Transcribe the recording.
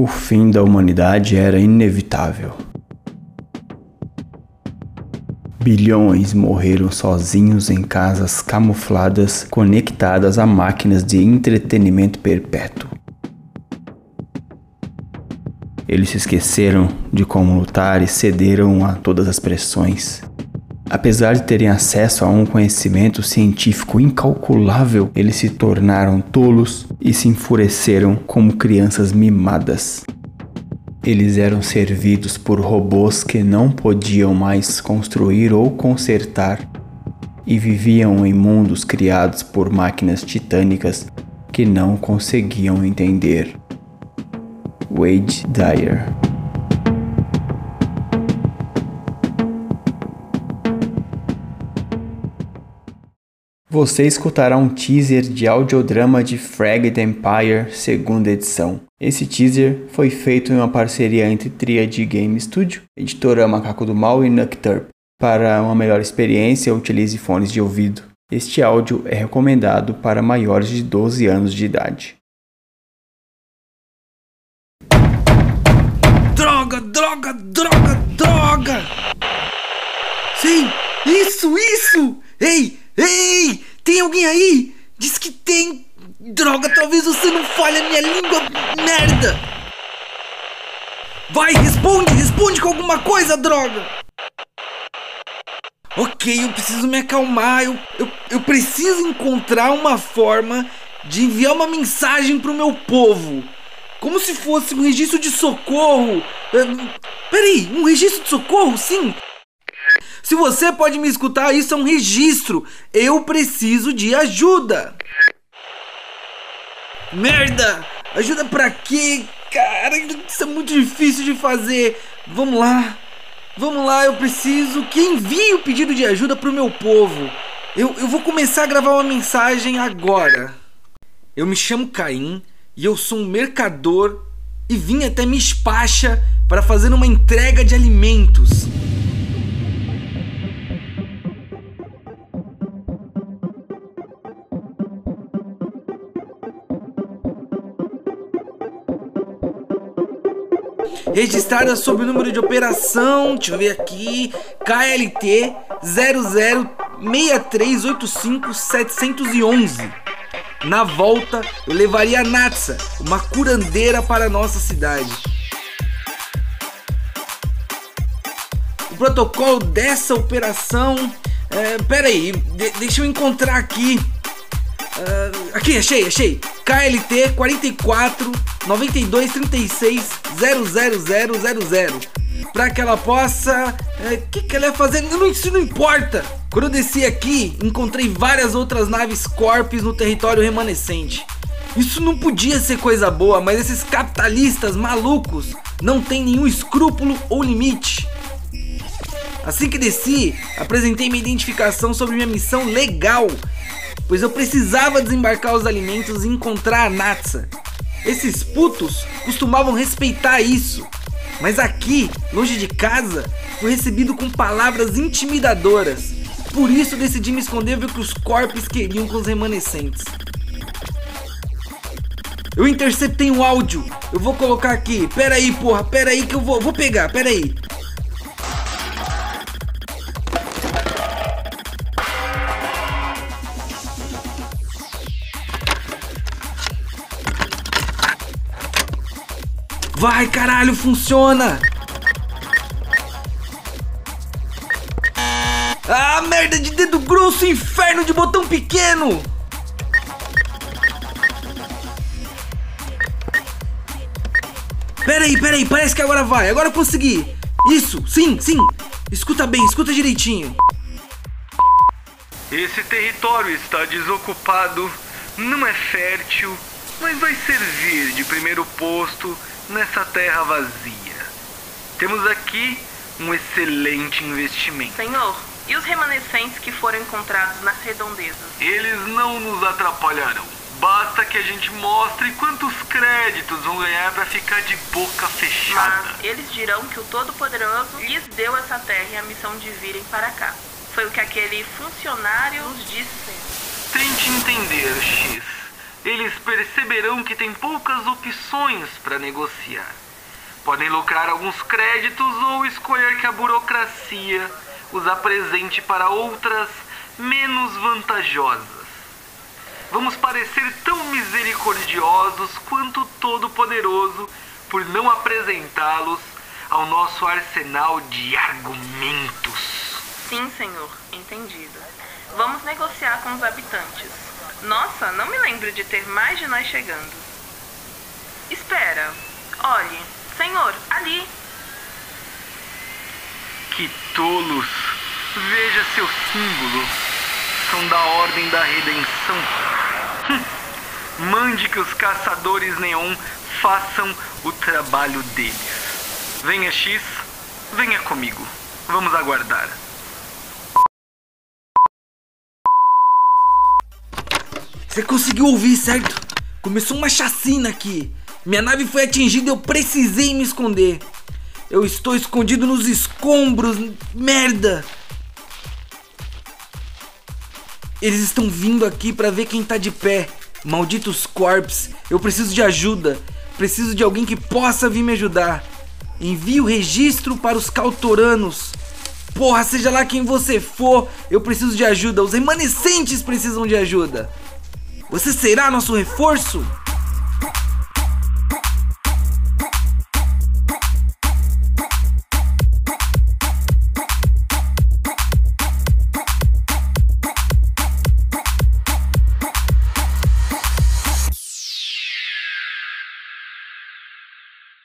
O fim da humanidade era inevitável. Bilhões morreram sozinhos em casas camufladas conectadas a máquinas de entretenimento perpétuo. Eles se esqueceram de como lutar e cederam a todas as pressões. Apesar de terem acesso a um conhecimento científico incalculável, eles se tornaram tolos e se enfureceram como crianças mimadas. Eles eram servidos por robôs que não podiam mais construir ou consertar e viviam em mundos criados por máquinas titânicas que não conseguiam entender. Wade Dyer Você escutará um teaser de audiodrama de Fragged Empire, segunda edição. Esse teaser foi feito em uma parceria entre Triad Game Studio, editora Macaco do Mal e Nocturp. Para uma melhor experiência, utilize fones de ouvido. Este áudio é recomendado para maiores de 12 anos de idade. Droga, droga, droga, droga! Sim, isso, isso! Ei, ei! Tem alguém aí? Diz que tem! Droga, talvez você não fale a minha língua, merda! Vai, responde, responde com alguma coisa, droga! Ok, eu preciso me acalmar, eu, eu, eu preciso encontrar uma forma de enviar uma mensagem pro meu povo. Como se fosse um registro de socorro. Peraí, um registro de socorro? Sim. Se você pode me escutar, isso é um registro. Eu preciso de ajuda. Merda! Ajuda pra quê? Cara, isso é muito difícil de fazer. Vamos lá. Vamos lá, eu preciso que envie o pedido de ajuda pro meu povo. Eu, eu vou começar a gravar uma mensagem agora. Eu me chamo Caim e eu sou um mercador e vim até Mispacha para fazer uma entrega de alimentos. Registrada sob o número de operação, deixa eu ver aqui, KLT 006385711. Na volta, eu levaria a Natsa, uma curandeira para nossa cidade. O protocolo dessa operação. É, pera aí, de, deixa eu encontrar aqui. Uh, aqui, achei, achei. KLT 44 92 36 00000 para que ela possa. O é, que, que ela ia fazer? Não, isso não importa! Quando eu desci aqui, encontrei várias outras naves Corpes no território remanescente. Isso não podia ser coisa boa, mas esses capitalistas malucos não têm nenhum escrúpulo ou limite. Assim que desci, apresentei minha identificação sobre minha missão legal, pois eu precisava desembarcar os alimentos e encontrar a Natsa. Esses putos costumavam respeitar isso, mas aqui, longe de casa, fui recebido com palavras intimidadoras. Por isso decidi me esconder ver o que os corpos queriam com os remanescentes. Eu interceptei um áudio. Eu vou colocar aqui. Pera aí, porra. Pera aí que eu vou, vou pegar. Pera aí. Vai, caralho, funciona! Ah, merda de dedo grosso, inferno de botão pequeno! Pera aí, pera aí, parece que agora vai, agora eu consegui! Isso, sim, sim! Escuta bem, escuta direitinho! Esse território está desocupado, não é fértil, mas vai servir de primeiro posto nessa terra vazia. Temos aqui um excelente investimento. Senhor, e os remanescentes que foram encontrados nas redondezas? Eles não nos atrapalharão. Basta que a gente mostre quantos créditos vão ganhar para ficar de boca fechada. Mas eles dirão que o Todo-Poderoso lhes deu essa terra e a missão de virem para cá. Foi o que aquele funcionário nos disse. Tente entender, X. eles perceberão que tem poucas opções para negociar. Podem lucrar alguns créditos ou escolher que a burocracia os apresente para outras menos vantajosas. Vamos parecer tão misericordiosos quanto Todo-Poderoso por não apresentá-los ao nosso arsenal de argumentos. Sim, senhor, entendido. Vamos negociar com os habitantes. Nossa, não me lembro de ter mais de nós chegando. Espera, olhe, senhor, ali. Que tolos! Veja seu símbolo. São da Ordem da Redenção. Hum. Mande que os caçadores neon façam o trabalho deles. Venha, X, venha comigo. Vamos aguardar. Você conseguiu ouvir, certo? Começou uma chacina aqui. Minha nave foi atingida e eu precisei me esconder. Eu estou escondido nos escombros. Merda! Eles estão vindo aqui para ver quem tá de pé. Malditos corpos. Eu preciso de ajuda. Preciso de alguém que possa vir me ajudar. Envie o registro para os cautoranos. Porra, seja lá quem você for, eu preciso de ajuda. Os remanescentes precisam de ajuda. Você será nosso reforço?